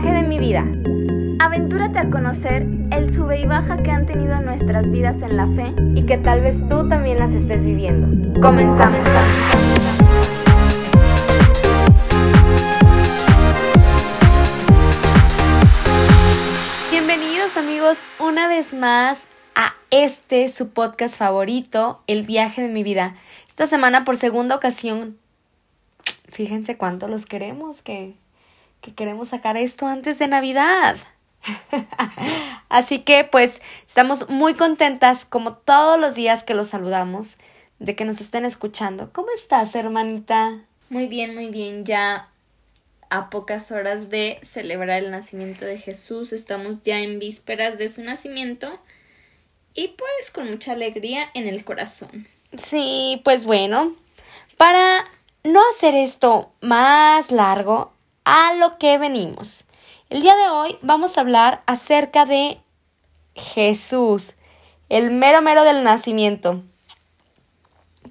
viaje de mi vida. Aventúrate a conocer el sube y baja que han tenido nuestras vidas en la fe y que tal vez tú también las estés viviendo. Comenzamos. Bienvenidos amigos una vez más a este su podcast favorito, El viaje de mi vida. Esta semana por segunda ocasión, fíjense cuánto los queremos, que, que queremos sacar esto antes de Navidad. Así que pues estamos muy contentas como todos los días que los saludamos de que nos estén escuchando. ¿Cómo estás, hermanita? Muy bien, muy bien. Ya a pocas horas de celebrar el nacimiento de Jesús, estamos ya en vísperas de su nacimiento y pues con mucha alegría en el corazón. Sí, pues bueno, para no hacer esto más largo, a lo que venimos. El día de hoy vamos a hablar acerca de Jesús, el mero mero del nacimiento,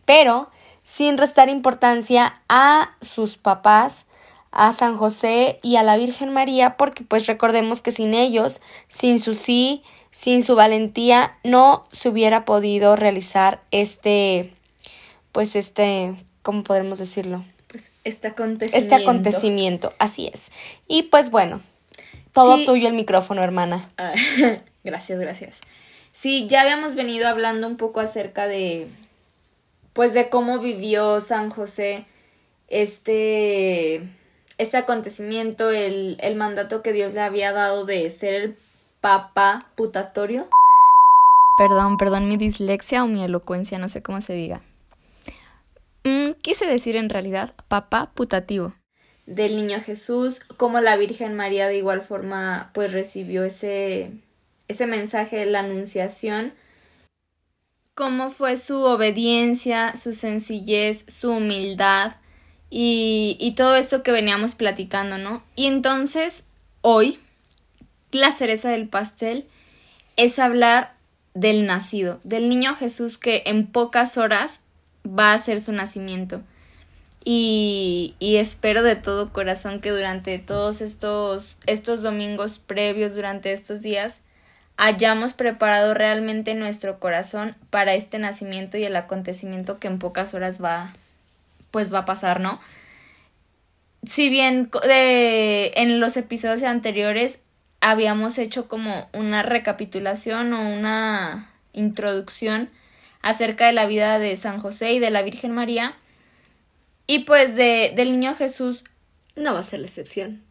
pero sin restar importancia a sus papás, a San José y a la Virgen María, porque pues recordemos que sin ellos, sin su sí, sin su valentía, no se hubiera podido realizar este, pues este, ¿cómo podemos decirlo? Este acontecimiento. Este acontecimiento, así es. Y pues bueno, todo tuyo el micrófono, hermana. Ah, gracias, gracias. Sí, ya habíamos venido hablando un poco acerca de, pues de cómo vivió San José este, este acontecimiento, el, el mandato que Dios le había dado de ser el papa putatorio. Perdón, perdón mi dislexia o mi elocuencia, no sé cómo se diga. Quise decir en realidad papá putativo. Del niño Jesús, como la Virgen María de igual forma pues recibió ese, ese mensaje de la anunciación, cómo fue su obediencia, su sencillez, su humildad y, y todo esto que veníamos platicando, ¿no? Y entonces hoy la cereza del pastel es hablar del nacido, del niño Jesús que en pocas horas va a hacer su nacimiento. Y, y, espero de todo corazón que durante todos estos, estos domingos previos, durante estos días, hayamos preparado realmente nuestro corazón para este nacimiento y el acontecimiento que en pocas horas va, pues va a pasar, ¿no? Si bien de, en los episodios anteriores habíamos hecho como una recapitulación o una introducción acerca de la vida de San José y de la Virgen María, y pues de, del niño Jesús no va a ser la excepción.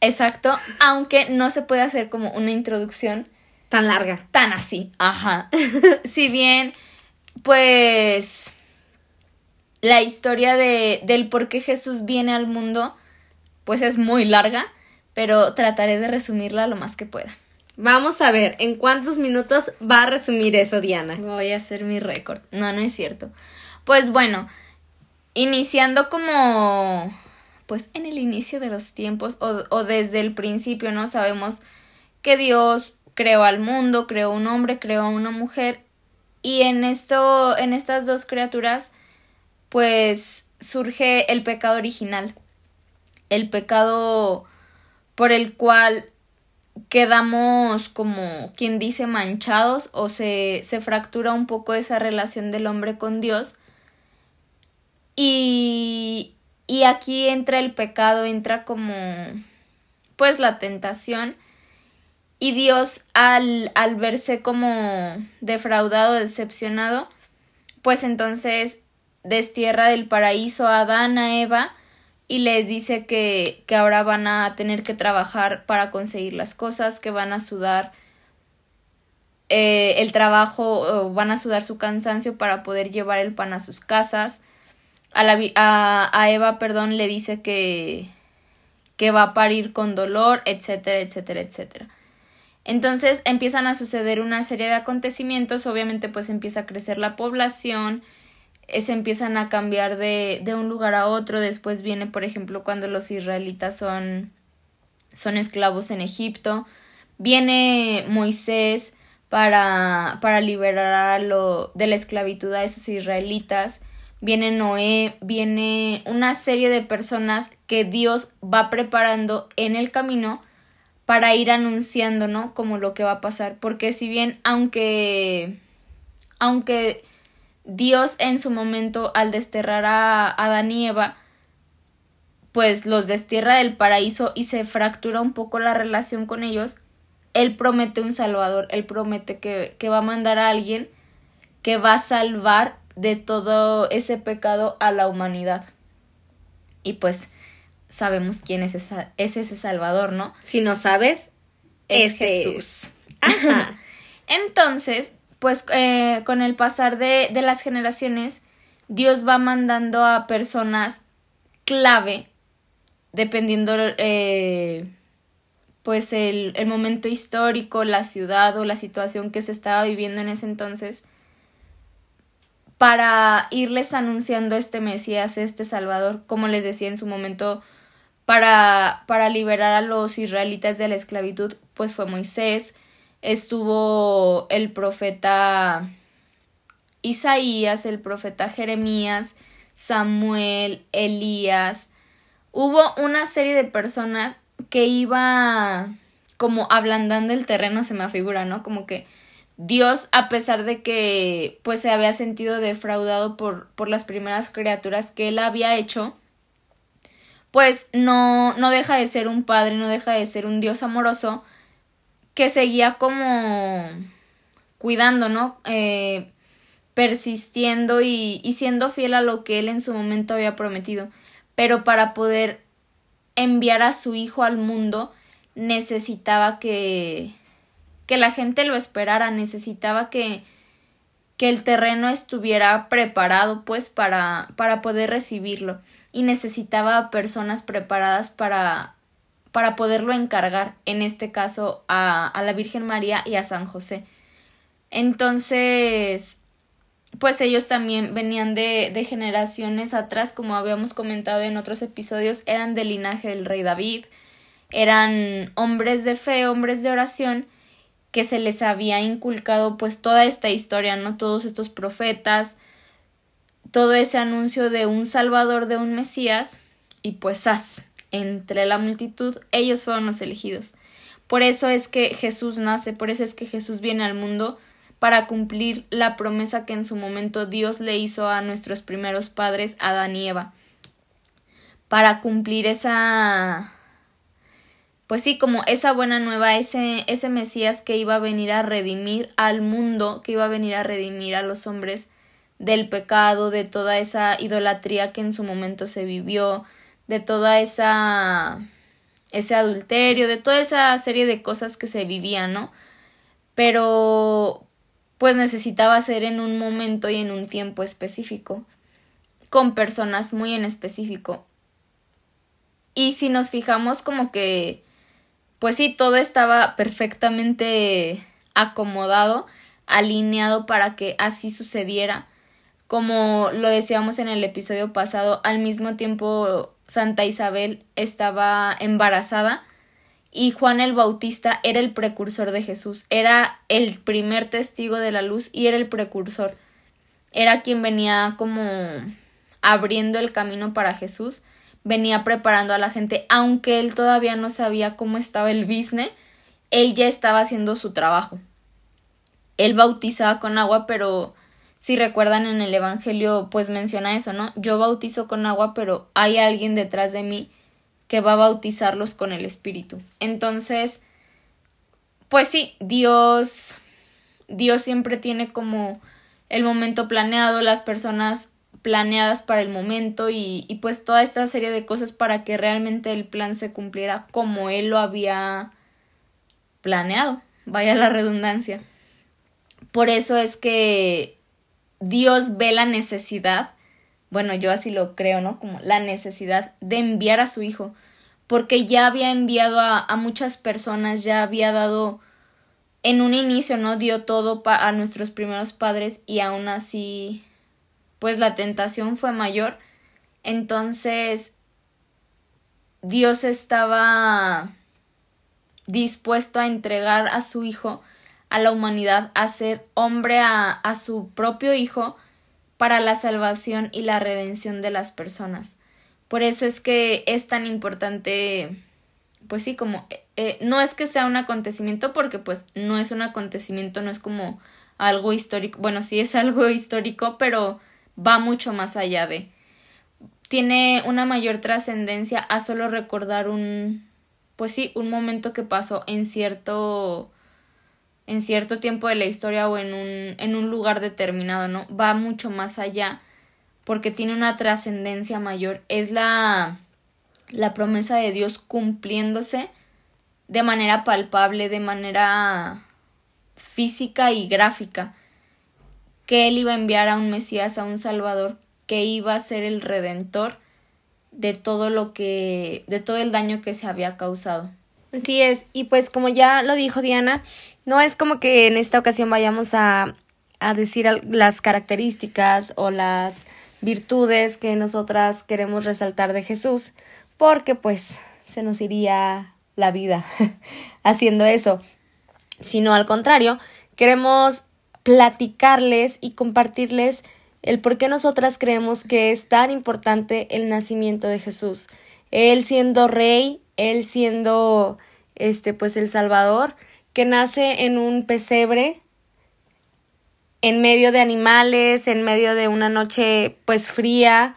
Exacto, aunque no se puede hacer como una introducción tan larga, tan así. Ajá. si bien, pues la historia de, del por qué Jesús viene al mundo, pues es muy larga, pero trataré de resumirla lo más que pueda. Vamos a ver, ¿en cuántos minutos va a resumir eso, Diana? Voy a hacer mi récord. No, no es cierto. Pues bueno, iniciando como pues en el inicio de los tiempos o, o, desde el principio, ¿no? Sabemos que Dios creó al mundo, creó un hombre, creó a una mujer y en esto, en estas dos criaturas, pues surge el pecado original, el pecado por el cual quedamos como quien dice manchados o se, se fractura un poco esa relación del hombre con Dios y, y aquí entra el pecado, entra como pues la tentación. Y Dios al, al verse como defraudado, decepcionado, pues entonces destierra del paraíso a Adán, a Eva, y les dice que, que ahora van a tener que trabajar para conseguir las cosas, que van a sudar eh, el trabajo, van a sudar su cansancio para poder llevar el pan a sus casas, a, la, a, a Eva, perdón, le dice que, que va a parir con dolor, etcétera, etcétera, etcétera. Entonces empiezan a suceder una serie de acontecimientos, obviamente pues empieza a crecer la población, se empiezan a cambiar de, de un lugar a otro, después viene por ejemplo cuando los israelitas son, son esclavos en Egipto, viene Moisés para, para liberar lo, de la esclavitud a esos israelitas, viene Noé, viene una serie de personas que Dios va preparando en el camino para ir anunciando, ¿no? Como lo que va a pasar. Porque si bien, aunque, aunque Dios en su momento al desterrar a Adán y Eva, pues los destierra del paraíso y se fractura un poco la relación con ellos, Él promete un salvador, Él promete que, que va a mandar a alguien que va a salvar de todo ese pecado a la humanidad. Y pues sabemos quién es, esa, es ese Salvador, ¿no? Si no sabes, es este Jesús. Entonces, pues eh, con el pasar de, de, las generaciones, Dios va mandando a personas clave, dependiendo eh, pues el, el momento histórico, la ciudad o la situación que se estaba viviendo en ese entonces, para irles anunciando este Mesías, este Salvador, como les decía en su momento, para, para liberar a los israelitas de la esclavitud, pues fue Moisés, estuvo el profeta Isaías, el profeta Jeremías, Samuel, Elías. Hubo una serie de personas que iba como ablandando el terreno, se me figura, ¿no? Como que Dios, a pesar de que pues se había sentido defraudado por, por las primeras criaturas que él había hecho, pues no, no deja de ser un padre, no deja de ser un Dios amoroso que seguía como cuidando, ¿no? Eh, persistiendo y, y siendo fiel a lo que él en su momento había prometido. Pero para poder enviar a su hijo al mundo necesitaba que que la gente lo esperara, necesitaba que, que el terreno estuviera preparado pues para, para poder recibirlo y necesitaba personas preparadas para, para poderlo encargar, en este caso a, a la Virgen María y a San José. Entonces, pues ellos también venían de, de generaciones atrás, como habíamos comentado en otros episodios, eran del linaje del rey David, eran hombres de fe, hombres de oración, que se les había inculcado pues toda esta historia, ¿no? Todos estos profetas, todo ese anuncio de un Salvador, de un Mesías, y pues as, entre la multitud, ellos fueron los elegidos. Por eso es que Jesús nace, por eso es que Jesús viene al mundo para cumplir la promesa que en su momento Dios le hizo a nuestros primeros padres, Adán y Eva. Para cumplir esa pues sí, como esa buena nueva, ese, ese Mesías que iba a venir a redimir al mundo, que iba a venir a redimir a los hombres del pecado, de toda esa idolatría que en su momento se vivió, de toda esa ese adulterio, de toda esa serie de cosas que se vivían, ¿no? Pero pues necesitaba ser en un momento y en un tiempo específico, con personas muy en específico. Y si nos fijamos como que pues sí, todo estaba perfectamente acomodado, alineado para que así sucediera. Como lo decíamos en el episodio pasado, al mismo tiempo Santa Isabel estaba embarazada y Juan el Bautista era el precursor de Jesús, era el primer testigo de la luz y era el precursor. Era quien venía como abriendo el camino para Jesús venía preparando a la gente, aunque él todavía no sabía cómo estaba el business, él ya estaba haciendo su trabajo. Él bautizaba con agua, pero si recuerdan en el Evangelio, pues menciona eso, ¿no? Yo bautizo con agua, pero hay alguien detrás de mí que va a bautizarlos con el Espíritu. Entonces, pues sí, Dios, Dios siempre tiene como el momento planeado, las personas planeadas para el momento y, y, pues toda esta serie de cosas para que realmente el plan se cumpliera como él lo había planeado, vaya la redundancia. Por eso es que Dios ve la necesidad, bueno, yo así lo creo, ¿no? Como la necesidad de enviar a su hijo, porque ya había enviado a, muchas personas, ya había dado en un inicio, ¿no? Dio todo a nuestros primeros padres y aún así pues la tentación fue mayor. Entonces Dios estaba dispuesto a entregar a su hijo a la humanidad, a ser hombre a, a su propio hijo para la salvación y la redención de las personas. Por eso es que es tan importante pues sí, como, eh, eh, no es que sea un acontecimiento porque pues no es un acontecimiento, no es como algo histórico, bueno, sí es algo histórico, pero va mucho más allá de. Tiene una mayor trascendencia a solo recordar un, pues sí, un momento que pasó en cierto, en cierto tiempo de la historia o en un, en un lugar determinado, ¿no? Va mucho más allá porque tiene una trascendencia mayor. Es la, la promesa de Dios cumpliéndose de manera palpable, de manera física y gráfica, que Él iba a enviar a un Mesías, a un Salvador, que iba a ser el redentor de todo lo que, de todo el daño que se había causado. Así es, y pues como ya lo dijo Diana, no es como que en esta ocasión vayamos a, a decir las características o las virtudes que nosotras queremos resaltar de Jesús, porque pues se nos iría la vida haciendo eso, sino al contrario, queremos platicarles y compartirles el por qué nosotras creemos que es tan importante el nacimiento de Jesús. Él siendo rey, él siendo este pues el Salvador, que nace en un pesebre en medio de animales, en medio de una noche pues fría,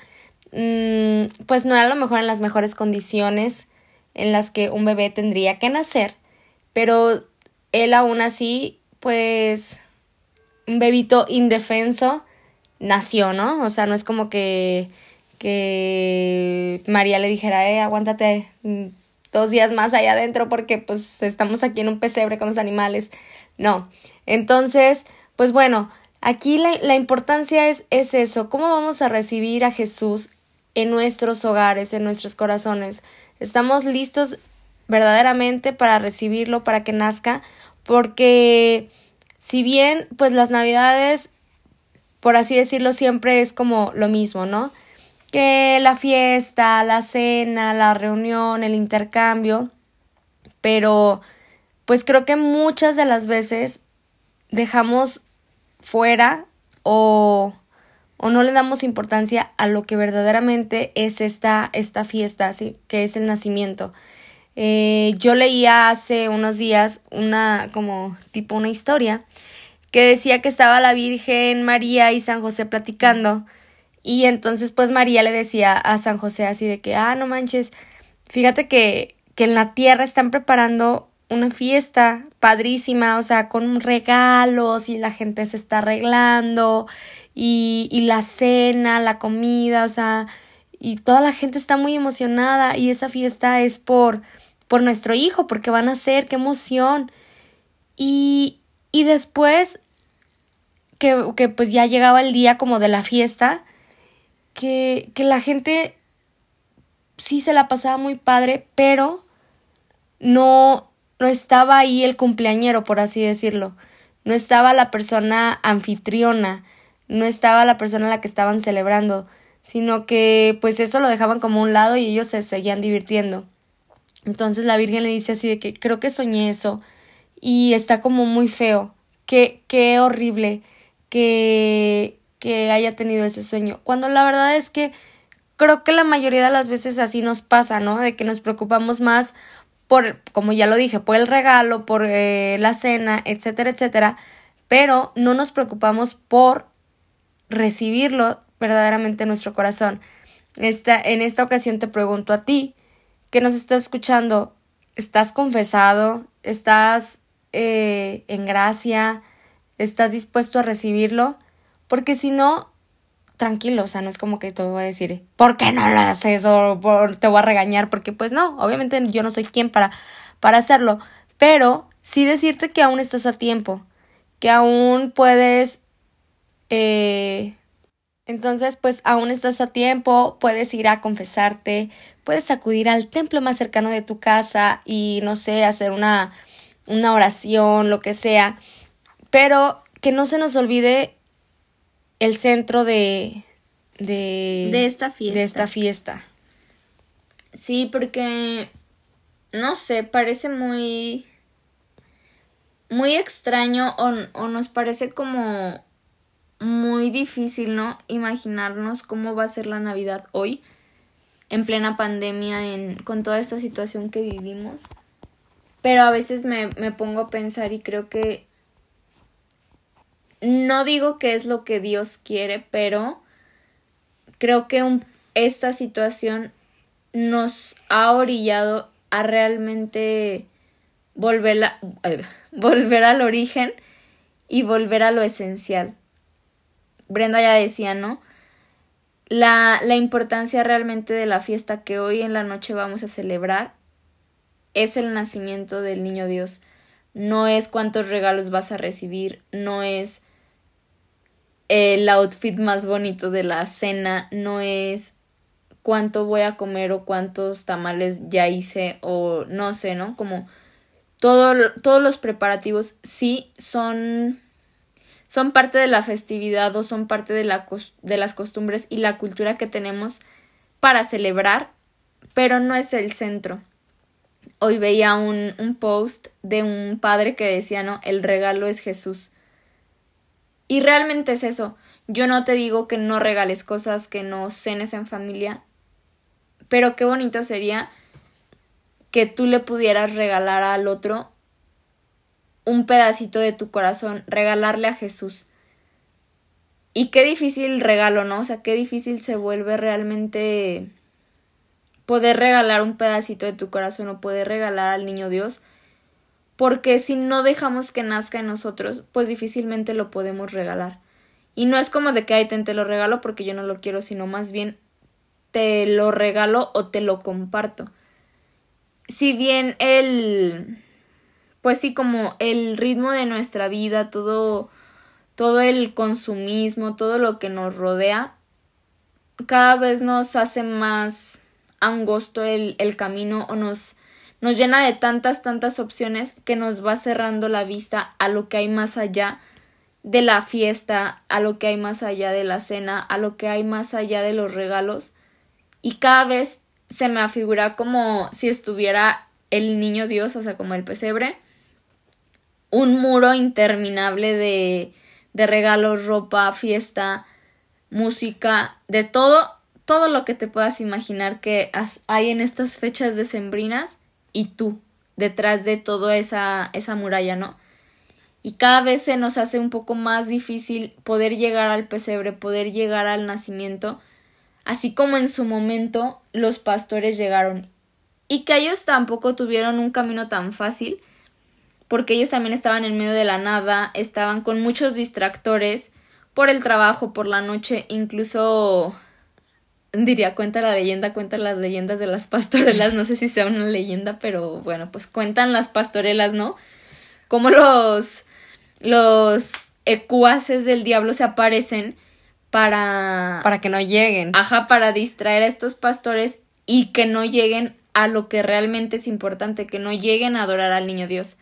mm, pues no era a lo mejor en las mejores condiciones en las que un bebé tendría que nacer, pero él aún así pues un bebito indefenso nació, ¿no? O sea, no es como que que María le dijera, eh, aguántate mm, dos días más allá adentro porque pues estamos aquí en un pesebre con los animales. No. Entonces, pues bueno, aquí la, la importancia es, es eso, cómo vamos a recibir a Jesús en nuestros hogares, en nuestros corazones. Estamos listos verdaderamente para recibirlo, para que nazca, porque si bien pues las navidades, por así decirlo, siempre es como lo mismo, ¿no? Que la fiesta, la cena, la reunión, el intercambio, pero pues creo que muchas de las veces dejamos fuera o, o no le damos importancia a lo que verdaderamente es esta, esta fiesta, ¿sí? que es el nacimiento. Eh, yo leía hace unos días una como tipo una historia que decía que estaba la Virgen María y San José platicando y entonces pues María le decía a San José así de que ah no manches fíjate que que en la tierra están preparando una fiesta padrísima, o sea, con regalos y la gente se está arreglando y, y la cena, la comida, o sea, y toda la gente está muy emocionada y esa fiesta es por, por nuestro hijo, porque van a ser, qué emoción. Y, y después que, que pues ya llegaba el día como de la fiesta, que, que la gente sí se la pasaba muy padre, pero no, no estaba ahí el cumpleañero, por así decirlo. No estaba la persona anfitriona, no estaba la persona a la que estaban celebrando, sino que pues eso lo dejaban como un lado y ellos se seguían divirtiendo. Entonces la Virgen le dice así de que creo que soñé eso y está como muy feo. Qué, qué horrible que, que haya tenido ese sueño. Cuando la verdad es que creo que la mayoría de las veces así nos pasa, ¿no? De que nos preocupamos más por, como ya lo dije, por el regalo, por eh, la cena, etcétera, etcétera, pero no nos preocupamos por recibirlo verdaderamente en nuestro corazón. Esta, en esta ocasión te pregunto a ti, que nos estás escuchando, ¿estás confesado? ¿Estás eh, en gracia? ¿Estás dispuesto a recibirlo? Porque si no, tranquilo, o sea, no es como que te voy a decir, ¿por qué no lo haces? O te voy a regañar, porque pues no, obviamente yo no soy quien para, para hacerlo, pero sí decirte que aún estás a tiempo, que aún puedes, eh, entonces pues aún estás a tiempo, puedes ir a confesarte, puedes acudir al templo más cercano de tu casa y no sé, hacer una, una oración, lo que sea, pero que no se nos olvide el centro de, de, de esta fiesta. De esta fiesta. Sí, porque no sé, parece muy muy extraño o, o, nos parece como muy difícil, ¿no? Imaginarnos cómo va a ser la Navidad hoy. en plena pandemia, en, con toda esta situación que vivimos. Pero a veces me, me pongo a pensar y creo que no digo que es lo que Dios quiere, pero creo que esta situación nos ha orillado a realmente volver, volver al origen y volver a lo esencial. Brenda ya decía, ¿no? La, la importancia realmente de la fiesta que hoy en la noche vamos a celebrar es el nacimiento del niño Dios. No es cuántos regalos vas a recibir, no es el outfit más bonito de la cena, no es cuánto voy a comer o cuántos tamales ya hice o no sé, ¿no? Como todo, todos los preparativos sí son son parte de la festividad o son parte de, la, de las costumbres y la cultura que tenemos para celebrar, pero no es el centro. Hoy veía un, un post de un padre que decía, no, el regalo es Jesús. Y realmente es eso. Yo no te digo que no regales cosas, que no cenes en familia, pero qué bonito sería que tú le pudieras regalar al otro un pedacito de tu corazón, regalarle a Jesús. Y qué difícil regalo, ¿no? O sea, qué difícil se vuelve realmente poder regalar un pedacito de tu corazón o poder regalar al niño Dios porque si no dejamos que nazca en nosotros, pues difícilmente lo podemos regalar. Y no es como de que, ay, te, lo regalo porque yo no lo quiero, sino más bien te lo regalo o te lo comparto. Si bien el, pues sí, como el ritmo de nuestra vida, todo, todo el consumismo, todo lo que nos rodea, cada vez nos hace más angosto el, el camino o nos nos llena de tantas, tantas opciones que nos va cerrando la vista a lo que hay más allá de la fiesta, a lo que hay más allá de la cena, a lo que hay más allá de los regalos. Y cada vez se me afigura como si estuviera el niño Dios, o sea, como el pesebre, un muro interminable de, de regalos, ropa, fiesta, música, de todo, todo lo que te puedas imaginar que hay en estas fechas decembrinas y tú detrás de toda esa, esa muralla, ¿no? Y cada vez se nos hace un poco más difícil poder llegar al pesebre, poder llegar al nacimiento, así como en su momento los pastores llegaron. Y que ellos tampoco tuvieron un camino tan fácil, porque ellos también estaban en medio de la nada, estaban con muchos distractores por el trabajo, por la noche, incluso diría, cuenta la leyenda, cuenta las leyendas de las pastorelas, no sé si sea una leyenda, pero bueno, pues cuentan las pastorelas, ¿no? Cómo los, los ecuaces del diablo se aparecen para... Para que no lleguen. Ajá, para distraer a estos pastores y que no lleguen a lo que realmente es importante, que no lleguen a adorar al niño Dios.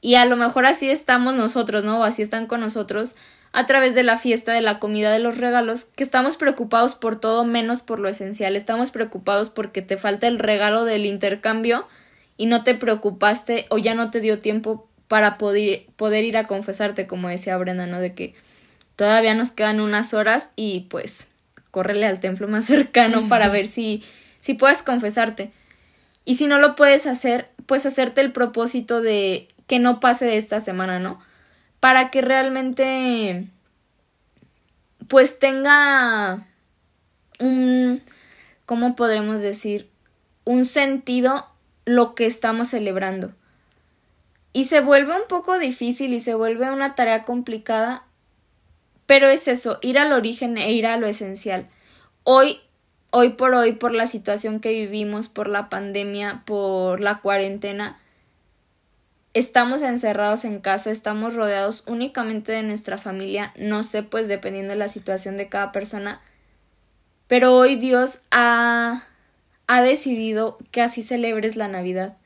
Y a lo mejor así estamos nosotros, ¿no? O así están con nosotros a través de la fiesta, de la comida, de los regalos, que estamos preocupados por todo menos por lo esencial. Estamos preocupados porque te falta el regalo del intercambio y no te preocupaste o ya no te dio tiempo para poder, poder ir a confesarte, como decía Brenda, ¿no? De que todavía nos quedan unas horas y pues córrele al templo más cercano para ver si, si puedes confesarte. Y si no lo puedes hacer, pues hacerte el propósito de que no pase de esta semana, ¿no? Para que realmente pues tenga un, ¿cómo podremos decir? Un sentido lo que estamos celebrando. Y se vuelve un poco difícil y se vuelve una tarea complicada, pero es eso, ir al origen e ir a lo esencial. Hoy, hoy por hoy, por la situación que vivimos, por la pandemia, por la cuarentena, estamos encerrados en casa, estamos rodeados únicamente de nuestra familia, no sé, pues dependiendo de la situación de cada persona, pero hoy Dios ha, ha decidido que así celebres la Navidad,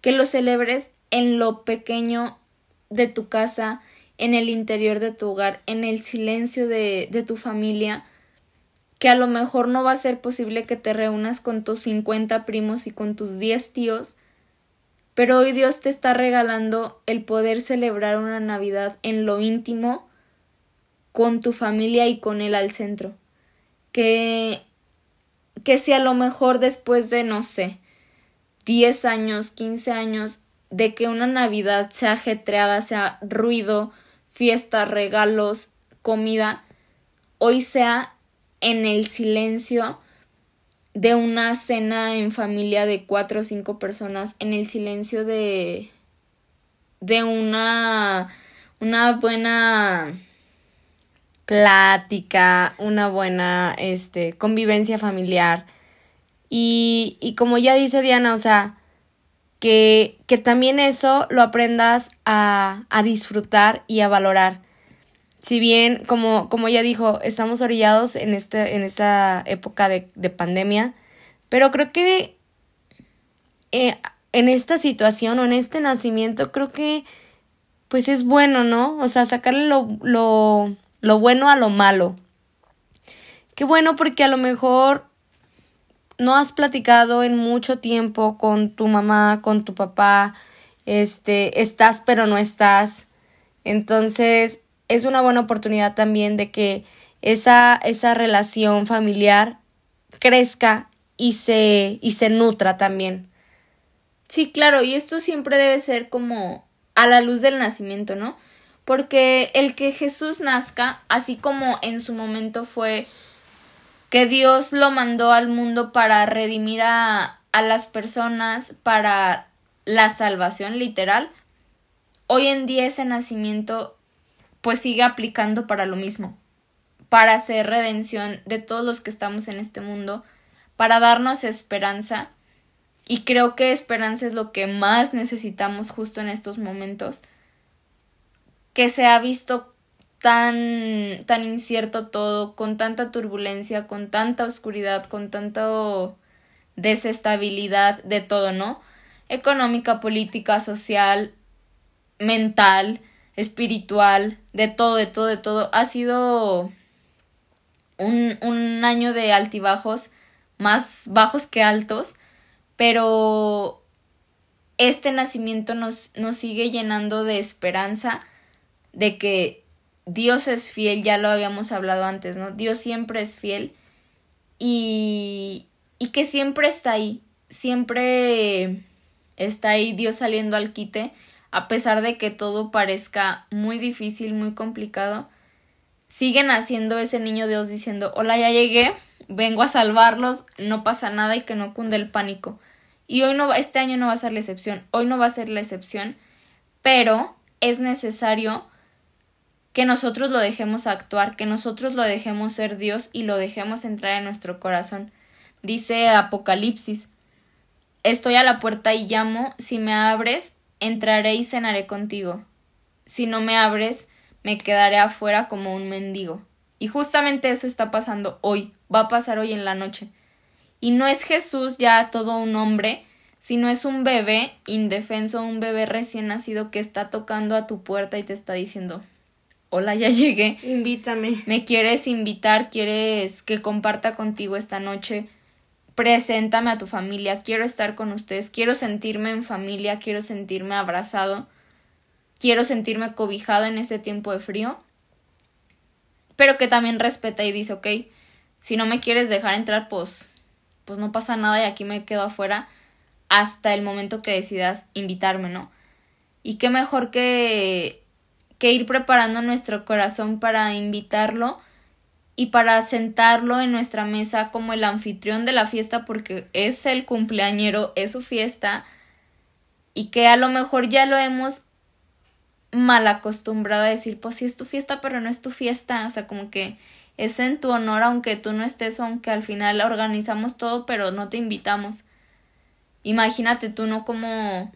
que lo celebres en lo pequeño de tu casa, en el interior de tu hogar, en el silencio de, de tu familia, que a lo mejor no va a ser posible que te reúnas con tus 50 primos y con tus 10 tíos, pero hoy Dios te está regalando el poder celebrar una Navidad en lo íntimo con tu familia y con Él al centro. Que, que si a lo mejor después de, no sé, 10 años, 15 años, de que una Navidad sea ajetreada, sea ruido, fiesta, regalos, comida, hoy sea en el silencio de una cena en familia de cuatro o cinco personas, en el silencio de de una una buena plática, una buena este convivencia familiar. Y, y como ya dice Diana, o sea, que, que también eso lo aprendas a, a disfrutar y a valorar. Si bien, como, como ya dijo, estamos orillados en, este, en esta época de, de pandemia, pero creo que eh, en esta situación o en este nacimiento, creo que pues es bueno, ¿no? O sea, sacarle lo, lo, lo bueno a lo malo. Qué bueno porque a lo mejor no has platicado en mucho tiempo con tu mamá, con tu papá, este, estás pero no estás. Entonces, es una buena oportunidad también de que esa, esa relación familiar crezca y se, y se nutra también. Sí, claro, y esto siempre debe ser como a la luz del nacimiento, ¿no? Porque el que Jesús nazca, así como en su momento fue que Dios lo mandó al mundo para redimir a, a las personas, para la salvación literal, hoy en día ese nacimiento pues sigue aplicando para lo mismo, para hacer redención de todos los que estamos en este mundo, para darnos esperanza. Y creo que esperanza es lo que más necesitamos justo en estos momentos, que se ha visto tan, tan incierto todo, con tanta turbulencia, con tanta oscuridad, con tanta desestabilidad de todo, ¿no? Económica, política, social, mental, espiritual, de todo, de todo, de todo. Ha sido un, un año de altibajos, más bajos que altos, pero este nacimiento nos, nos sigue llenando de esperanza de que Dios es fiel, ya lo habíamos hablado antes, ¿no? Dios siempre es fiel y, y que siempre está ahí, siempre está ahí Dios saliendo al quite, a pesar de que todo parezca muy difícil, muy complicado, siguen haciendo ese niño Dios diciendo, hola, ya llegué, vengo a salvarlos, no pasa nada y que no cunde el pánico. Y hoy no, este año no va a ser la excepción, hoy no va a ser la excepción, pero es necesario que nosotros lo dejemos actuar, que nosotros lo dejemos ser Dios y lo dejemos entrar en nuestro corazón. Dice Apocalipsis, estoy a la puerta y llamo, si me abres, entraré y cenaré contigo. Si no me abres, me quedaré afuera como un mendigo. Y justamente eso está pasando hoy, va a pasar hoy en la noche. Y no es Jesús ya todo un hombre, sino es un bebé indefenso, un bebé recién nacido que está tocando a tu puerta y te está diciendo, hola, ya llegué. Invítame. Me quieres invitar, quieres que comparta contigo esta noche. Preséntame a tu familia, quiero estar con ustedes, quiero sentirme en familia, quiero sentirme abrazado, quiero sentirme cobijado en este tiempo de frío. Pero que también respeta y dice, ok, si no me quieres dejar entrar, pues, pues no pasa nada y aquí me quedo afuera hasta el momento que decidas invitarme, ¿no? Y qué mejor que que ir preparando nuestro corazón para invitarlo y para sentarlo en nuestra mesa como el anfitrión de la fiesta porque es el cumpleañero, es su fiesta y que a lo mejor ya lo hemos mal acostumbrado a decir, pues sí es tu fiesta, pero no es tu fiesta, o sea, como que es en tu honor aunque tú no estés, aunque al final organizamos todo, pero no te invitamos. Imagínate tú, ¿no? Como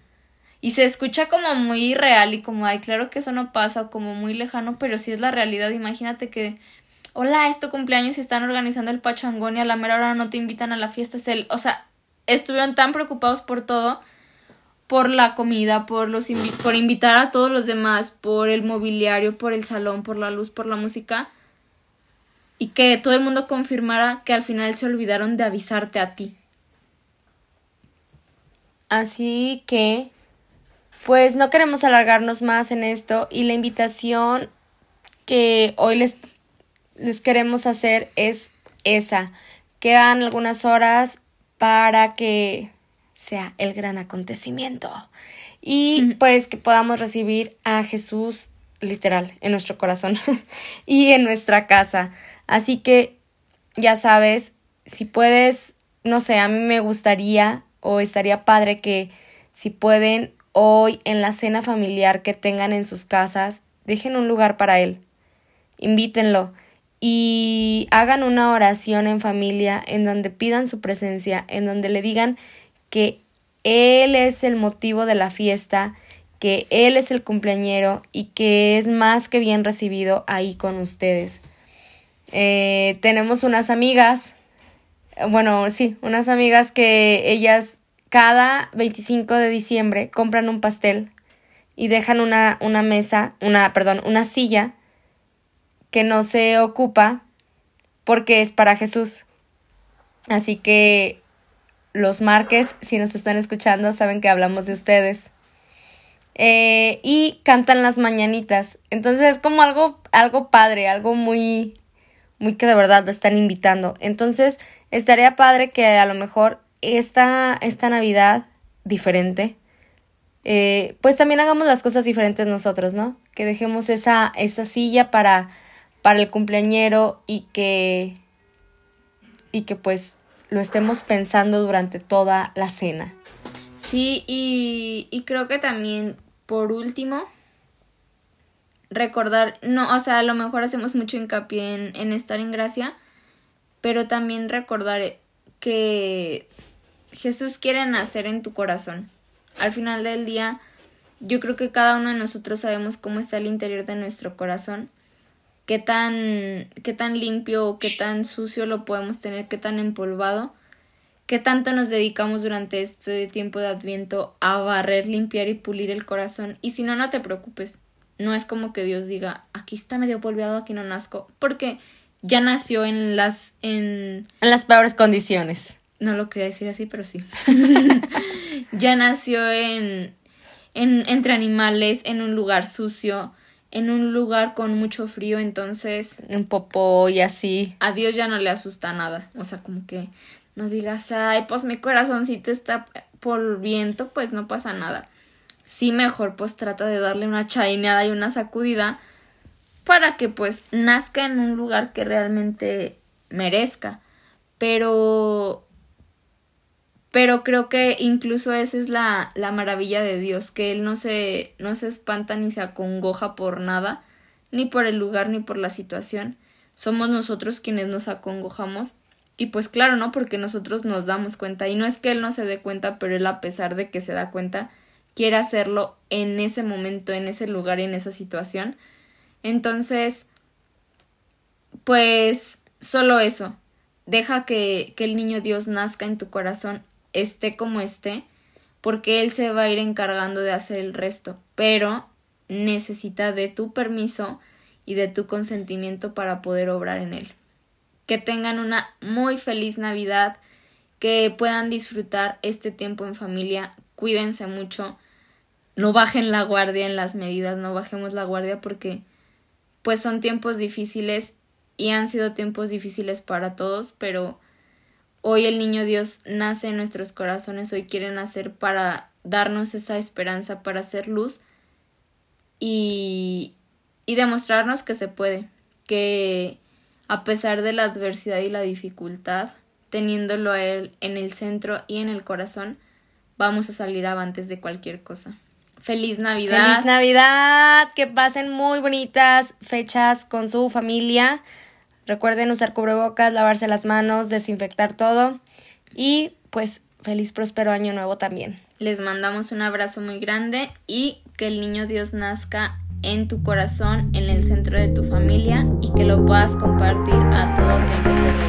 y se escucha como muy real y como, ay, claro que eso no pasa, como muy lejano, pero sí es la realidad. Imagínate que, hola, es tu cumpleaños y están organizando el pachangón y a la mera hora no te invitan a la fiesta. Es o sea, estuvieron tan preocupados por todo, por la comida, por, los por invitar a todos los demás, por el mobiliario, por el salón, por la luz, por la música, y que todo el mundo confirmara que al final se olvidaron de avisarte a ti. Así que pues no queremos alargarnos más en esto y la invitación que hoy les, les queremos hacer es esa, Quedan algunas horas para que sea el gran acontecimiento y pues que podamos recibir a Jesús literal en nuestro corazón y en nuestra casa. Así que ya sabes, si puedes, no sé, a mí me gustaría o estaría padre que si pueden hoy en la cena familiar que tengan en sus casas, dejen un lugar para él. Invítenlo y hagan una oración en familia en donde pidan su presencia, en donde le digan que Él es el motivo de la fiesta, que Él es el cumpleañero y que es más que bien recibido ahí con ustedes. Eh, tenemos unas amigas, bueno, sí, unas amigas que ellas cada 25 de diciembre compran un pastel y dejan una, una mesa, una, perdón, una silla que no se ocupa porque es para Jesús. Así que los Marques, si nos están escuchando, saben que hablamos de ustedes. Eh, y cantan las mañanitas. Entonces es como algo, algo padre, algo muy, muy que de verdad lo están invitando. Entonces estaría padre que a lo mejor esta, esta Navidad diferente, eh, pues también hagamos las cosas diferentes nosotros, ¿no? Que dejemos esa, esa silla para, para el cumpleañero y que, y que pues lo estemos pensando durante toda la cena. Sí, y, y creo que también, por último, recordar, no, o sea, a lo mejor hacemos mucho hincapié en, en estar en gracia, pero también recordar que Jesús quiere nacer en tu corazón. Al final del día, yo creo que cada uno de nosotros sabemos cómo está el interior de nuestro corazón, qué tan, qué tan limpio qué tan sucio lo podemos tener, qué tan empolvado, qué tanto nos dedicamos durante este tiempo de adviento a barrer, limpiar y pulir el corazón. Y si no, no te preocupes. No es como que Dios diga, aquí está medio polveado, aquí no nazco, porque ya nació en las en, en las peores condiciones. No lo quería decir así, pero sí. ya nació en, en entre animales, en un lugar sucio, en un lugar con mucho frío, entonces un popó y así. A Dios ya no le asusta nada, o sea, como que no digas, "Ay, pues mi corazoncito está por viento", pues no pasa nada. Sí, mejor pues trata de darle una chaineada y una sacudida para que pues nazca en un lugar que realmente merezca. Pero pero creo que incluso esa es la, la maravilla de Dios, que Él no se, no se espanta ni se acongoja por nada, ni por el lugar ni por la situación. Somos nosotros quienes nos acongojamos. Y pues claro, ¿no? Porque nosotros nos damos cuenta. Y no es que Él no se dé cuenta, pero Él a pesar de que se da cuenta, quiere hacerlo en ese momento, en ese lugar, en esa situación. Entonces, pues solo eso. Deja que, que el niño Dios nazca en tu corazón esté como esté, porque él se va a ir encargando de hacer el resto, pero necesita de tu permiso y de tu consentimiento para poder obrar en él. Que tengan una muy feliz Navidad, que puedan disfrutar este tiempo en familia, cuídense mucho, no bajen la guardia en las medidas, no bajemos la guardia porque pues son tiempos difíciles y han sido tiempos difíciles para todos, pero Hoy el niño Dios nace en nuestros corazones, hoy quiere nacer para darnos esa esperanza, para hacer luz y, y demostrarnos que se puede, que a pesar de la adversidad y la dificultad, teniéndolo a Él en el centro y en el corazón, vamos a salir avantes de cualquier cosa. Feliz Navidad. Feliz Navidad, que pasen muy bonitas fechas con su familia. Recuerden usar cubrebocas, lavarse las manos, desinfectar todo y pues feliz próspero año nuevo también. Les mandamos un abrazo muy grande y que el niño Dios nazca en tu corazón, en el centro de tu familia y que lo puedas compartir a todo aquel que te rodea.